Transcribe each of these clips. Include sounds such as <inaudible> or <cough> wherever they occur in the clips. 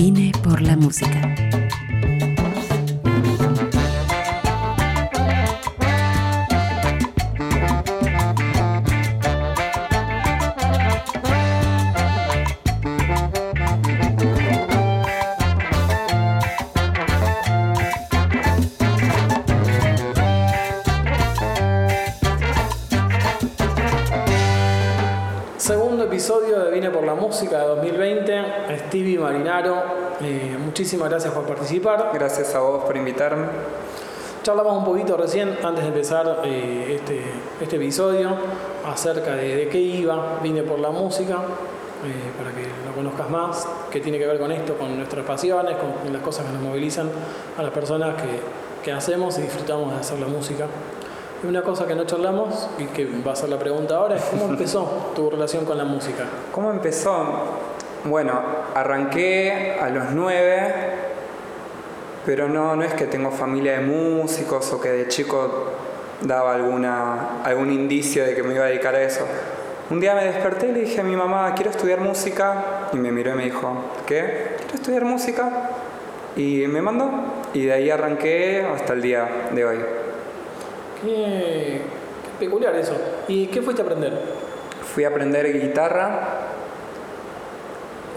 Vine por la música. Muchísimas gracias por participar. Gracias a vos por invitarme. Charlamos un poquito recién, antes de empezar eh, este, este episodio, acerca de, de qué iba Vine por la Música, eh, para que lo conozcas más, qué tiene que ver con esto, con nuestras pasiones, con las cosas que nos movilizan a las personas que, que hacemos y disfrutamos de hacer la música. Y una cosa que no charlamos y que va a ser la pregunta ahora es cómo <laughs> empezó tu relación con la música. ¿Cómo empezó? Bueno, arranqué a los nueve, pero no, no es que tengo familia de músicos o que de chico daba alguna, algún indicio de que me iba a dedicar a eso. Un día me desperté y le dije a mi mamá, quiero estudiar música, y me miró y me dijo, ¿qué? ¿Quiero estudiar música? Y me mandó, y de ahí arranqué hasta el día de hoy. Qué, qué peculiar eso. ¿Y qué fuiste a aprender? Fui a aprender guitarra.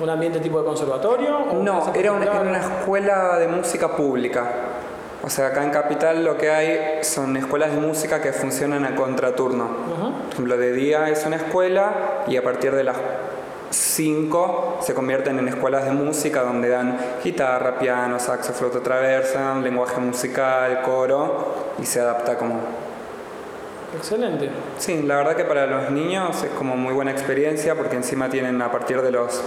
¿Un ambiente tipo de conservatorio? No, era una, era particulares? una escuela de música pública. O sea, acá en Capital lo que hay son escuelas de música que funcionan a contraturno. Por ejemplo, de día es una escuela y a partir de las 5 se convierten en escuelas de música donde dan guitarra, piano, saxo, flauta traversa, lenguaje musical, coro y se adapta como... Excelente. Sí, la verdad que para los niños es como muy buena experiencia porque encima tienen a partir de los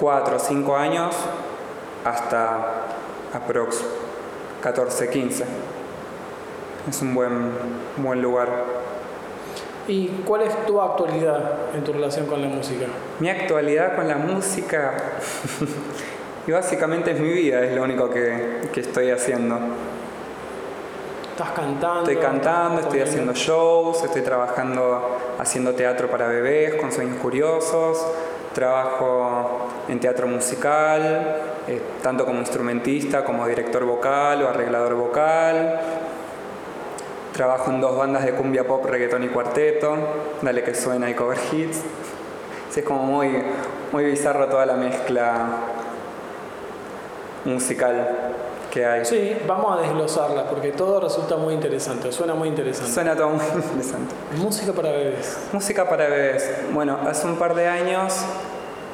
4 o 5 años hasta aprox 14, 15. Es un buen, buen lugar. ¿Y cuál es tu actualidad en tu relación con la música? Mi actualidad con la música <laughs> y básicamente es mi vida, es lo único que, que estoy haciendo. ¿Estás cantando? Estoy cantando, estoy haciendo shows, estoy trabajando haciendo teatro para bebés con sueños curiosos, trabajo en teatro musical, eh, tanto como instrumentista, como director vocal o arreglador vocal. Trabajo en dos bandas de cumbia pop, reggaetón y cuarteto, dale que suena y cover hits. Es como muy, muy bizarro toda la mezcla musical que hay. Sí, vamos a desglosarla porque todo resulta muy interesante, suena muy interesante. Suena todo muy <laughs> interesante. Música para bebés. Música para bebés. Bueno, hace un par de años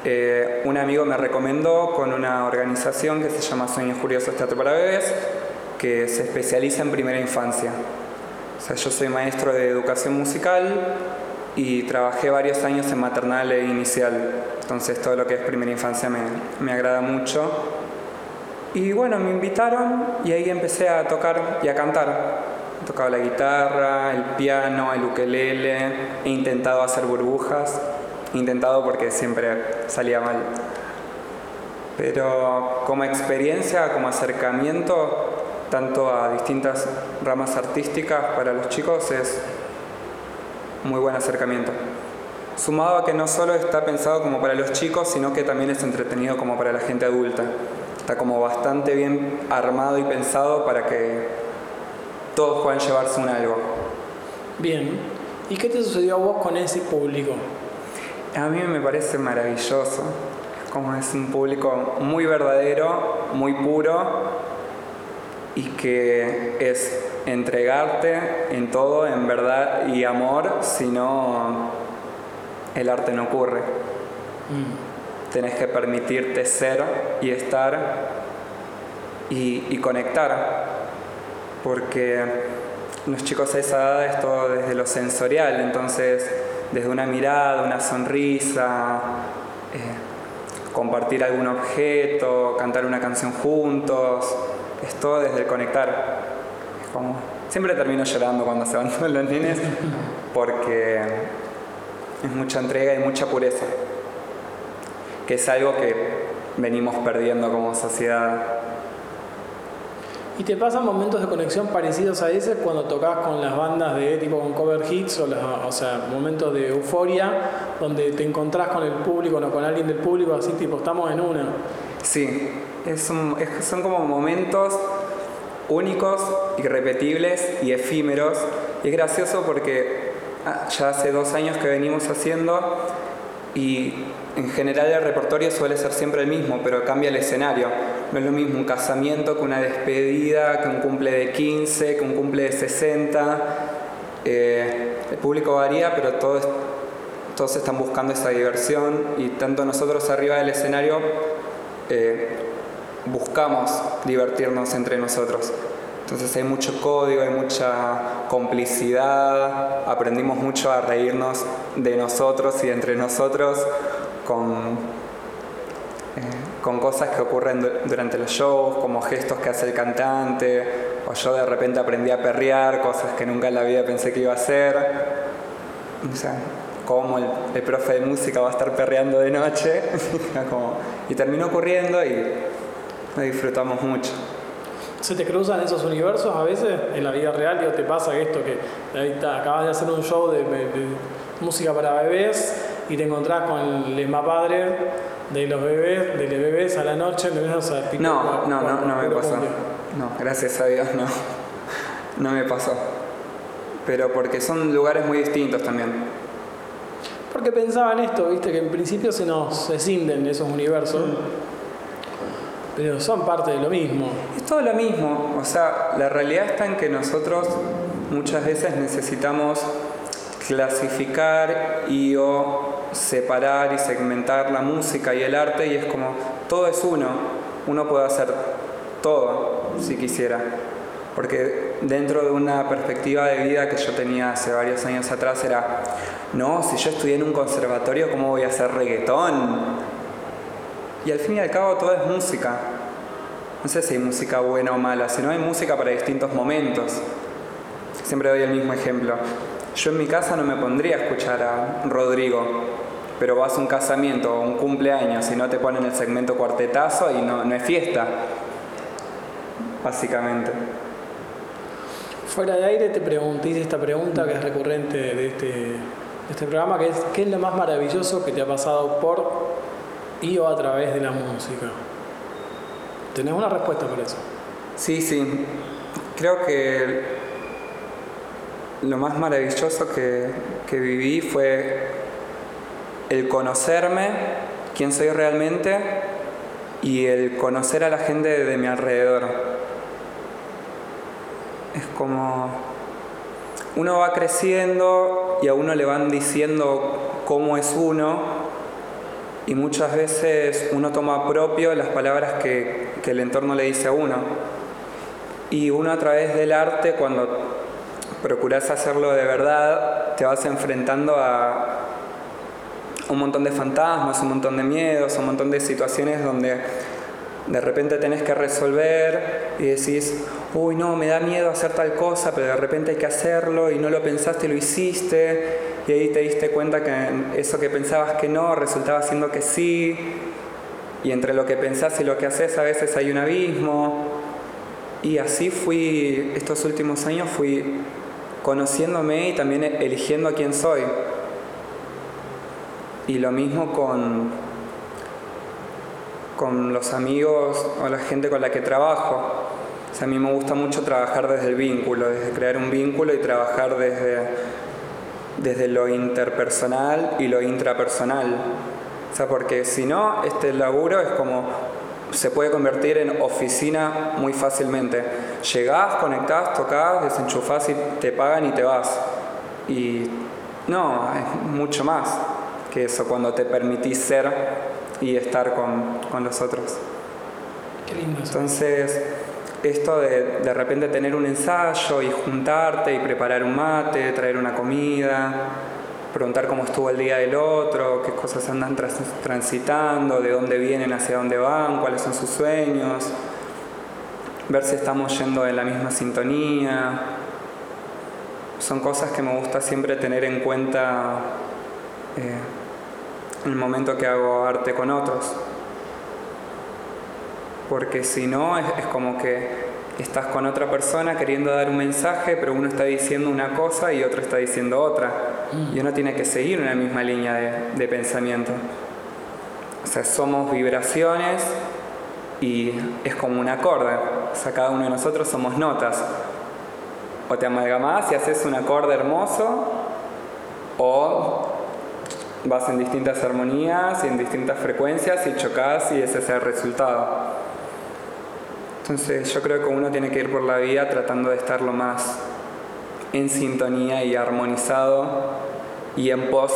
eh, un amigo me recomendó con una organización que se llama Sueños Curiosos Teatro para Bebés, que se especializa en primera infancia. O sea, yo soy maestro de educación musical y trabajé varios años en maternal e inicial. Entonces todo lo que es primera infancia me, me agrada mucho. Y bueno, me invitaron y ahí empecé a tocar y a cantar. Tocaba la guitarra, el piano, el ukelele, he intentado hacer burbujas, he intentado porque siempre salía mal. Pero como experiencia, como acercamiento, tanto a distintas ramas artísticas para los chicos, es muy buen acercamiento. Sumado a que no solo está pensado como para los chicos, sino que también es entretenido como para la gente adulta. Está como bastante bien armado y pensado para que todos puedan llevarse un algo. Bien. ¿Y qué te sucedió a vos con ese público? A mí me parece maravilloso. Como es un público muy verdadero, muy puro y que es entregarte en todo, en verdad y amor, si no el arte no ocurre. Tenés que permitirte ser y estar y, y conectar, porque los chicos a esa edad es todo desde lo sensorial, entonces desde una mirada, una sonrisa, eh, compartir algún objeto, cantar una canción juntos, es todo desde el conectar. Es como- siempre termino llorando cuando se van <laughs> los nenes porque es mucha entrega y mucha pureza, que es algo que venimos perdiendo como sociedad. ¿Y te pasan momentos de conexión parecidos a ese cuando tocas con las bandas de tipo con cover hits o, o sea, momentos de euforia donde te encontrás con el público o con alguien del público así tipo estamos en una? Sí, son como momentos únicos, irrepetibles y efímeros. Y es gracioso porque ah, ya hace dos años que venimos haciendo y en general el repertorio suele ser siempre el mismo, pero cambia el escenario. No es lo mismo un casamiento que una despedida, que un cumple de 15, que un cumple de 60. Eh, el público varía, pero todos, todos están buscando esa diversión y tanto nosotros arriba del escenario eh, buscamos divertirnos entre nosotros. Entonces hay mucho código, hay mucha complicidad, aprendimos mucho a reírnos de nosotros y entre nosotros con, eh, con cosas que ocurren durante los shows, como gestos que hace el cantante, o yo de repente aprendí a perrear, cosas que nunca en la vida pensé que iba a hacer. O sea, como el, el profe de música va a estar perreando de noche, <laughs> y terminó ocurriendo y lo disfrutamos mucho. ¿Se te cruzan esos universos a veces en la vida real? ¿O te pasa esto que acabas de hacer un show de, música para bebés y te encontrás con el misma padre de los bebés, de los bebés a la noche? no, no, no, no me pasó. No, gracias a Dios no. No me pasó. Pero porque son lugares muy distintos también. Porque pensaba en esto, viste, que en principio se nos escinden esos universos. Mm. Pero son parte de lo mismo. Es todo lo mismo. O sea, la realidad está en que nosotros muchas veces necesitamos clasificar y o separar y segmentar la música y el arte y es como todo es uno. Uno puede hacer todo si quisiera. Porque dentro de una perspectiva de vida que yo tenía hace varios años atrás era, no, si yo estudié en un conservatorio, ¿cómo voy a hacer reggaetón? Y al fin y al cabo todo es música. No sé si hay música buena o mala, sino hay música para distintos momentos. Siempre doy el mismo ejemplo. Yo en mi casa no me pondría a escuchar a Rodrigo, pero vas a un casamiento o un cumpleaños y no te ponen el segmento cuartetazo y no, no es fiesta, básicamente. Fuera de aire te pregunté esta pregunta que es recurrente de este, de este programa, que es ¿qué es lo más maravilloso que te ha pasado por y o a través de la música. ¿Tenés una respuesta por eso? Sí, sí. Creo que lo más maravilloso que, que viví fue el conocerme, quién soy realmente, y el conocer a la gente de mi alrededor. Es como uno va creciendo y a uno le van diciendo cómo es uno y muchas veces uno toma propio las palabras que, el entorno le dice a uno. Y uno a través del arte, cuando procuras hacerlo de verdad, te vas enfrentando a un montón de fantasmas, un montón de miedos, un montón de situaciones donde de repente tenés que resolver y decís, uy, no, me da miedo hacer tal cosa, pero de repente hay que hacerlo y no lo pensaste, lo hiciste y ahí te diste cuenta que eso que pensabas que no resultaba siendo que sí, y entre lo que pensás y lo que haces a veces hay un abismo. Y así fui, estos últimos años fui conociéndome y también eligiendo a quién soy. Y lo mismo con, con los amigos o la gente con la que trabajo. a mí me gusta mucho trabajar desde el vínculo, desde crear un vínculo y trabajar desde desde lo interpersonal y lo intrapersonal. O sea, porque si no, este laburo es como se puede convertir en oficina muy fácilmente. Llegás, conectás, tocás, desenchufás y te pagan y te vas. Y no, es mucho más que eso cuando te permitís ser y estar con, con los otros. Qué lindo. Entonces, esto de de repente tener un ensayo y juntarte y preparar un mate, traer una comida, preguntar cómo estuvo el día del otro, qué cosas andan transitando, de dónde vienen, hacia dónde van, cuáles son sus sueños, ver si estamos yendo en la misma sintonía. Son cosas que me gusta siempre tener en cuenta eh, en el momento que hago arte con otros porque si no es, como que estás con otra persona queriendo dar un mensaje, pero uno está diciendo una cosa y otro está diciendo otra. Y uno tiene que seguir una misma línea de, de pensamiento. O sea, somos vibraciones y es como un acorde. O sea, cada uno de nosotros somos notas. O te amalgamás y haces un acorde hermoso, o vas en distintas armonías y en distintas frecuencias y chocas y ese es el resultado. Entonces yo creo que uno tiene que ir por la vida tratando de estar lo más en sintonía y armonizado y en pos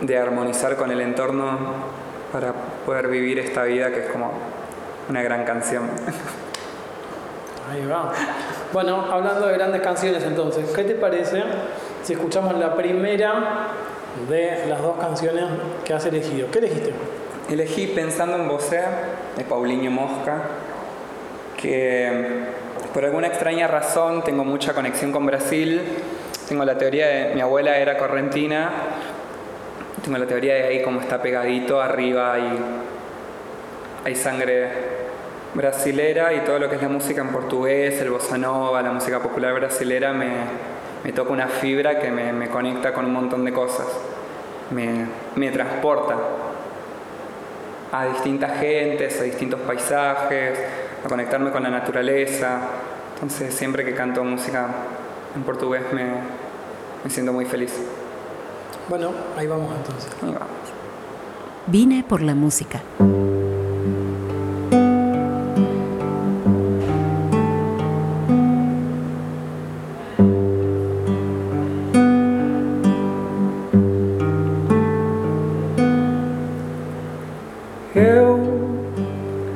de armonizar con el entorno para poder vivir esta vida que es como una gran canción. Ahí va. Bueno, hablando de grandes canciones entonces, ¿qué te parece si escuchamos la primera de las dos canciones que has elegido? ¿Qué elegiste? Elegí Pensando en Vosé de Paulinho Mosca que por alguna extraña razón tengo mucha conexión con Brasil. Tengo la teoría de mi abuela era correntina. Tengo la teoría de ahí como está pegadito arriba hay, hay sangre brasilera y todo lo que es la música en portugués, el bossa nova, la música popular brasilera me, me toca una fibra que me, me, conecta con un montón de cosas. Me, me transporta a distintas gentes, a distintos paisajes, a conectarme con la naturaleza. Entonces siempre que canto música en portugués me, me siento muy feliz. Bueno, ahí vamos entonces. Ahí vamos. Vine por la música. Eu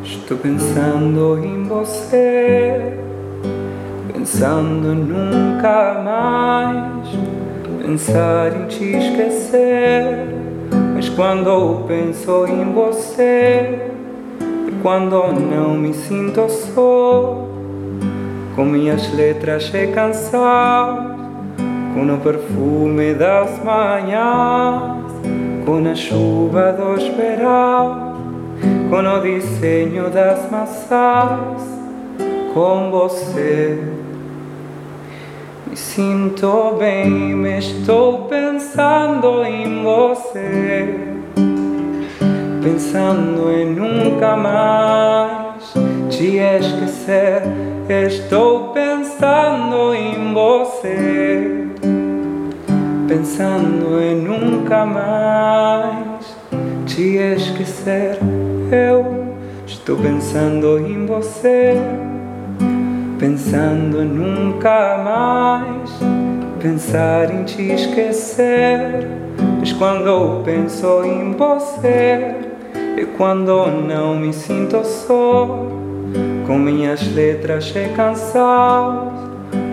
estou pensando em você, pensando nunca mais pensar em te esquecer. Mas quando penso em você, é quando não me sinto só, com minhas letras e com o perfume das manhãs, com a chuva dos verões com o desenho das maçãs, com você. Me sinto bem, me estou pensando em você, pensando em nunca mais te esquecer. Estou pensando em você, pensando em nunca mais te esquecer. Eu estou pensando em você, pensando nunca mais pensar em te esquecer. Mas quando penso em você, é quando não me sinto só, com minhas letras e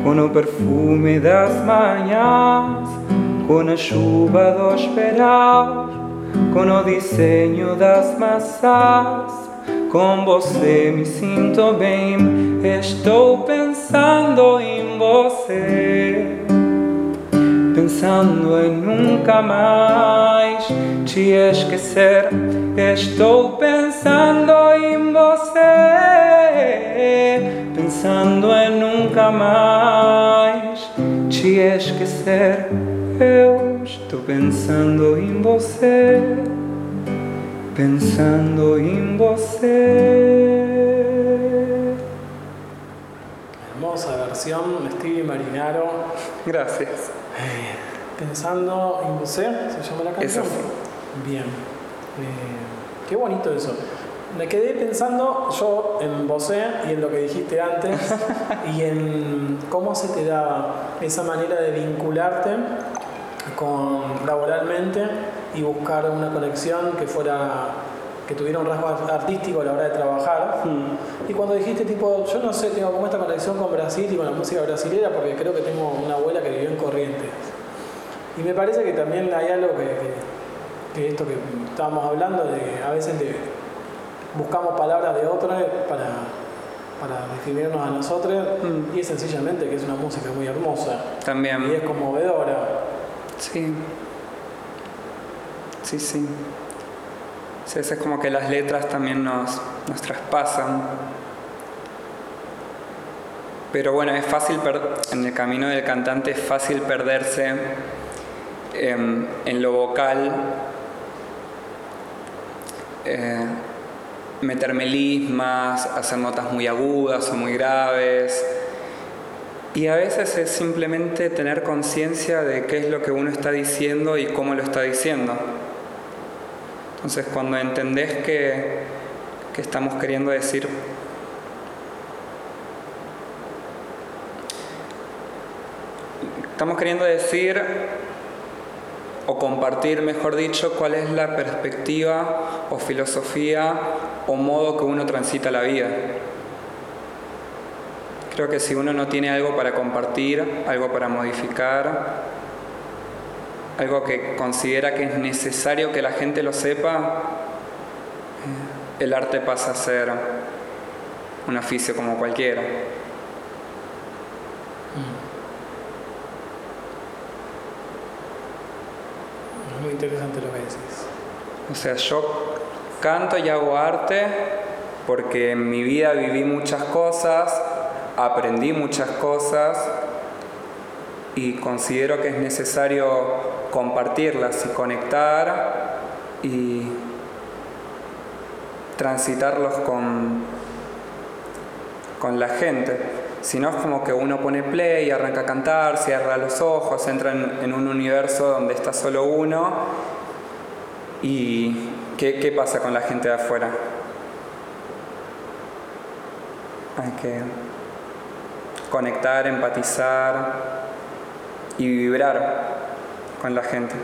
com o perfume das manhãs, com a chuva dos verões com o desenho das maçãs. Com você me sinto bem, estou pensando em você. Pensando em nunca mais te esquecer. Estou pensando em você. Pensando em nunca mais te esquecer. Eu pensando em você, pensando em você. Hermosa versión, Stevie Marinaro. Gracias. Eh, Pensando en você, se llama la canción. Eso. Bien. Eh, qué bonito eso. Me quedé pensando yo en vosé y en lo que dijiste antes <laughs> y en cómo se te daba esa manera de vincularte con laboralmente y buscar una conexión que fuera que tuviera un rasgo artístico a la hora de trabajar. Y cuando dijiste tipo, yo no sé, tengo como esta conexión con Brasil y con la música brasilera porque creo que tengo una abuela que vivió en Corrientes. Y me parece que también hay algo que, que- que esto que estábamos hablando, de a veces de, buscamos palabras de otros para, para definirnos a nosotros Mm. y es sencillamente que es una música muy hermosa y es conmovedora. Sí. Sí, sí. Eso es como que las letras también nos, nos traspasan. Pero bueno, es fácil, en el camino del cantante es fácil perderse em, en lo vocal, eh, meter melismas, hacer notas muy agudas o muy graves. Y a veces es simplemente tener conciencia de qué es lo que uno está diciendo y cómo lo está diciendo. Entonces cuando entendés que, que estamos queriendo decir Estamos queriendo decir, o compartir, mejor dicho, cuál es la perspectiva o filosofía o modo que uno transita la vida. Creo que si uno no tiene algo para compartir, algo para modificar, algo que considera que es necesario que la gente lo sepa, el arte pasa a ser un oficio como cualquiera. muy interesante lo que decís. O sea, yo canto y hago arte porque en mi vida viví muchas cosas, aprendí muchas cosas y considero que es necesario compartirlas y conectar y transitarlos con, con la gente. Si no es como que uno pone play, arranca a cantar, cierra los ojos, entra en, un universo donde está solo uno. ¿Y qué, qué pasa con la gente de afuera? Hay que conectar, empatizar y vibrar con la gente.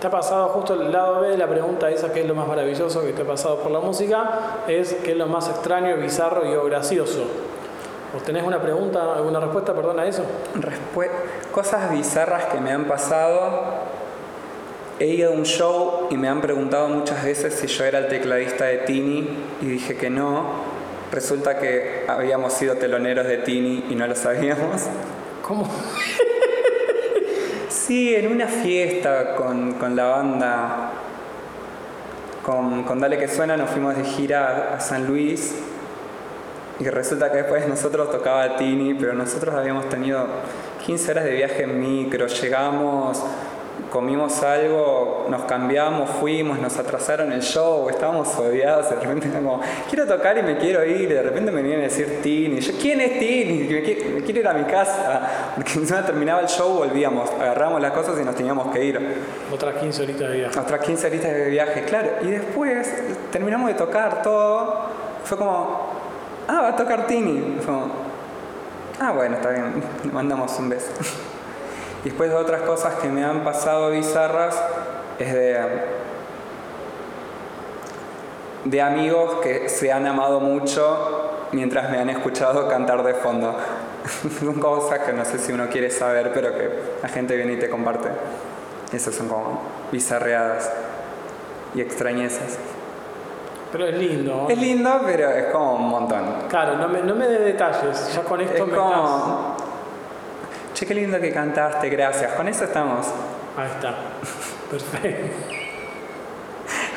¿Te ha pasado justo el lado B de la pregunta esa, qué es lo más maravilloso que te ha pasado por la música? Es qué es lo más extraño, bizarro y o gracioso. ¿Vos tenés una pregunta, alguna respuesta, perdón, a eso? cosas bizarras que me han pasado. He ido a un show y me han preguntado muchas veces si yo era el tecladista de Tini y dije que no. Resulta que habíamos sido teloneros de Tini y no lo sabíamos. ¿Cómo? <laughs> Sí, en una fiesta con, la banda, con, Dale que Suena, nos fuimos de gira a San Luis y resulta que después nosotros tocaba Tini, pero nosotros habíamos tenido 15 horas de viaje en micro, llegamos, comimos algo, nos cambiamos, fuimos, nos atrasaron el show, estábamos odiados, de repente como, quiero tocar y me quiero ir, de repente me vienen a decir Tini, yo, ¿quién es Tini? Me, quiero, ir a mi casa, porque encima terminaba el show, volvíamos, agarramos las cosas y nos teníamos que ir. Otras 15 horitas de viaje. Otras 15 horitas de viaje, claro, y después terminamos de tocar todo, fue como, ah, va a tocar Tini, fue como, ah, bueno, está bien, le mandamos un beso. <laughs> Y después de otras cosas que me han pasado bizarras es de, de amigos que se han amado mucho mientras me han escuchado cantar de fondo. <laughs> son cosas que no sé si uno quiere saber, pero que la gente viene y te comparte. Esas son como bizarreadas y extrañezas. Pero es lindo. Es lindo, pero es como un montón. Claro, no me, no me dé detalles. Ya con esto es me como, Che, qué lindo que cantaste, gracias. Con eso estamos. Ahí está. Perfecto.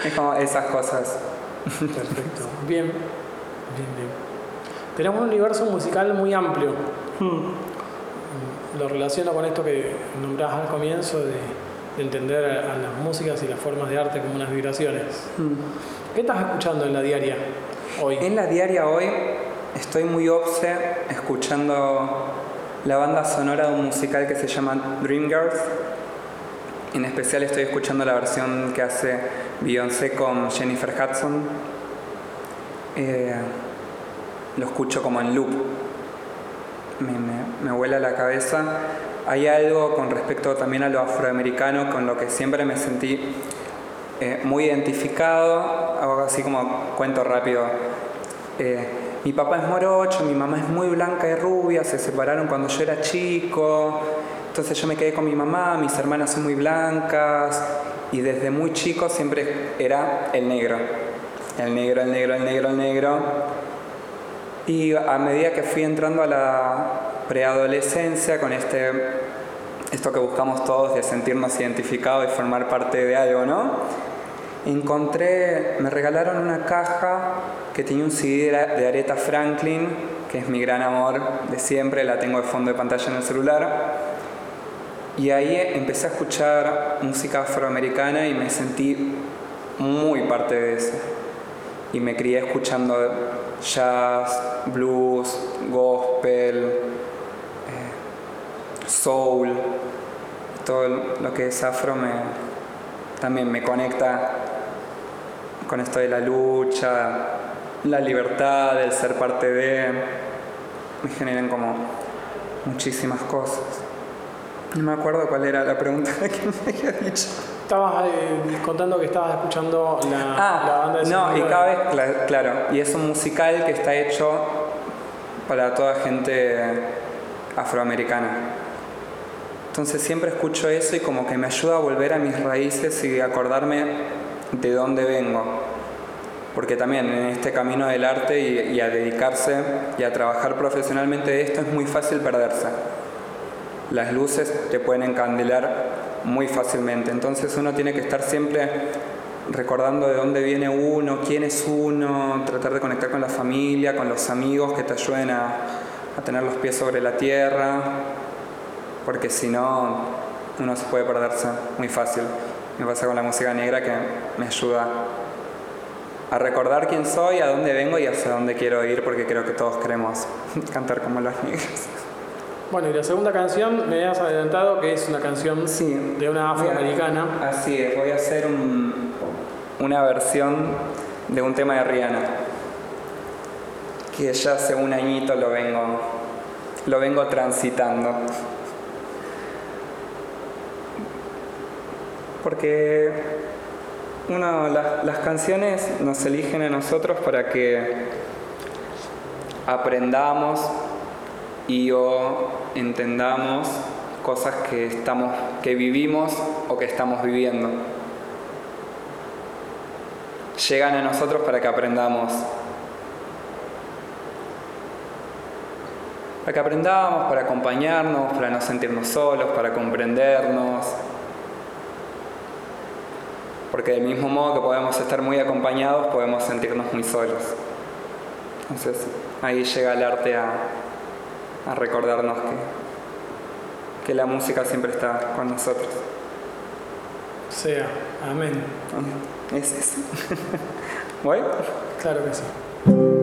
Es como esas cosas. Perfecto. Bien. Bien, bien. Tenemos un universo musical muy amplio. Hmm. Lo relaciono con esto que nombrás al comienzo de, entender a, las músicas y las formas de arte como unas vibraciones. Hmm. ¿Qué estás escuchando en la diaria hoy? En la diaria hoy estoy muy obse escuchando la banda sonora de un musical que se llama Dreamgirls. En especial estoy escuchando la versión que hace Beyoncé con Jennifer Hudson. Eh, lo escucho como en loop. Me, me, vuela la cabeza. Hay algo con respecto también a lo afroamericano con lo que siempre me sentí eh, muy identificado. Algo así como cuento rápido. Eh, mi papá es morocho, mi mamá es muy blanca y rubia, se separaron cuando yo era chico, entonces yo me quedé con mi mamá, mis hermanas son muy blancas y desde muy chico siempre era el negro, el negro, el negro, el negro, el negro. Y a medida que fui entrando a la preadolescencia con este esto que buscamos todos de sentirnos identificados y formar parte de algo, ¿no? Encontré, me regalaron una caja que tenía un CD de Aretha Franklin que es mi gran amor de siempre, la tengo de fondo de pantalla en el celular. Y ahí empecé a escuchar música afroamericana y me sentí muy parte de eso. Y me crié escuchando jazz, blues, gospel, eh, soul, todo lo que es afro me, también me conecta con esto de la lucha, la libertad, el ser parte de, me generan como muchísimas cosas. No me acuerdo cuál era la pregunta <laughs> que me había dicho. Estabas eh, contando que estabas escuchando la, Ah, la banda de no, y cada de- vez, cla- claro, y es un musical que está hecho para toda gente afroamericana. Entonces siempre escucho eso y como que me ayuda a volver a mis raíces y acordarme de dónde vengo. Porque también en este camino del arte y, a dedicarse y a trabajar profesionalmente de esto es muy fácil perderse. Las luces te pueden encandilar muy fácilmente. Entonces uno tiene que estar siempre recordando de dónde viene uno, quién es uno, tratar de conectar con la familia, con los amigos que te ayuden a tener los pies sobre la tierra, porque si no, uno se puede perderse muy fácil. Me pasa con la música negra que me ayuda a recordar quién soy, a dónde vengo y hacia dónde quiero ir, porque creo que todos queremos <laughs> cantar como los negros. Bueno, y la segunda canción me has adelantado que es una canción Sí. de una afroamericana. Así es, voy a hacer un- una versión de un tema de Rihanna, que ya hace un añito lo vengo, lo vengo transitando. Porque uno, las, las canciones nos eligen a nosotros para que aprendamos y o entendamos cosas que estamos que vivimos o que estamos viviendo. Llegan a nosotros para que aprendamos. Para que aprendamos, para acompañarnos, para no sentirnos solos, para comprendernos. Porque del mismo modo que podemos estar muy acompañados, podemos sentirnos muy solos. Entonces ahí llega el arte a, a recordarnos que, que la música siempre está con nosotros. Sea, amén. Es eso. <laughs> ¿Voy? Claro que sí.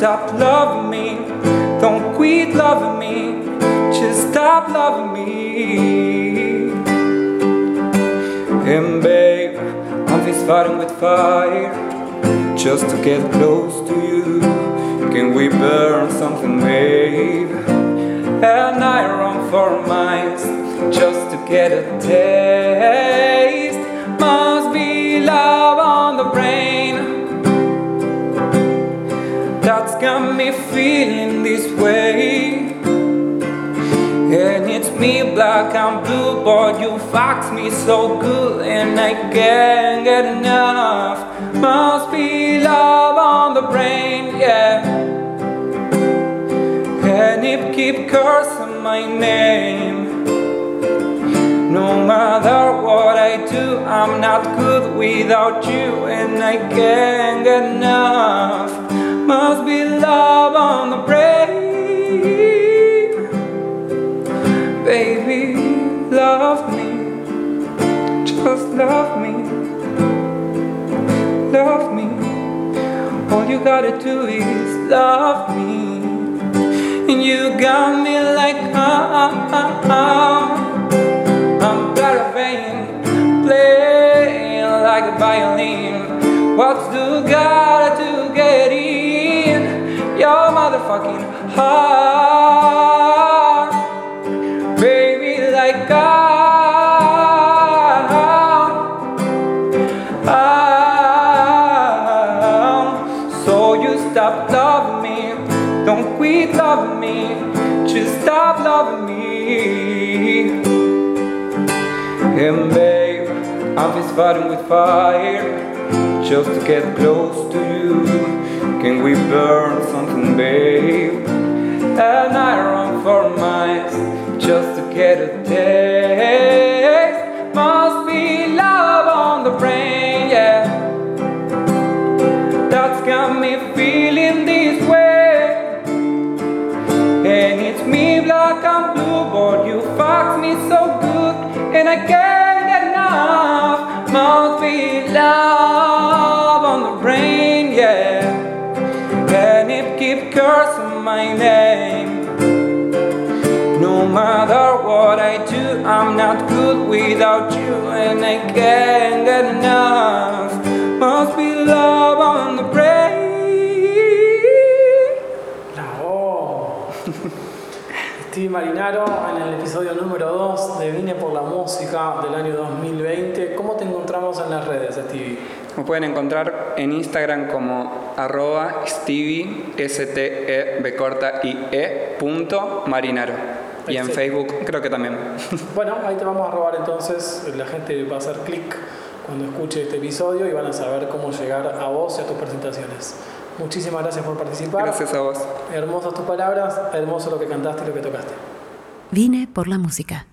Stop loving me, don't quit loving me, just stop loving me. And babe, I'm fist fighting with fire just to get close to you. Can we burn something, babe? And I run for miles just to get a taste. Way. And it's me, black and blue, but you fucked me so good, and I can't get enough. Must be love on the brain, yeah. And it keep cursing my name. No matter what I do, I'm not good without you, and I can't get enough. Must be love on the brain. Love me. Love me. All you gotta do is love me. And you got me like, ah, ah, ah. I'm better vein, playing like a violin. What's the gotta to get in your motherfucking heart? Stop loving me, don't quit loving me, just stop loving me. And babe, I'm just fighting with fire, just to get close to you. Can we burn something, babe? And I run for miles just to get a taste. Must be love on the brain, yeah. Feeling this way. And it's me black and blue, but you fucked me so good, and I can't get enough. Must be love on the brain, yeah. And it keep cursing my name. No matter what I do, I'm not good without you, and I can't get enough. Must be love Marinaro en el episodio número 2 de Vine por la Música del año 2020. ¿Cómo te encontramos en las redes, Stevie? Me pueden encontrar en Instagram como arroba Stevie, S-T-E, B corta I E, punto Marinaro. Y en. Facebook creo que también. <laughs> Bueno, ahí te vamos a robar entonces. La gente va a hacer clic cuando escuche este episodio y van a saber cómo llegar a vos y a tus presentaciones. Muchísimas gracias por participar. Gracias a vos. Hermosas tus palabras, hermoso lo que cantaste y lo que tocaste. Vine por la música.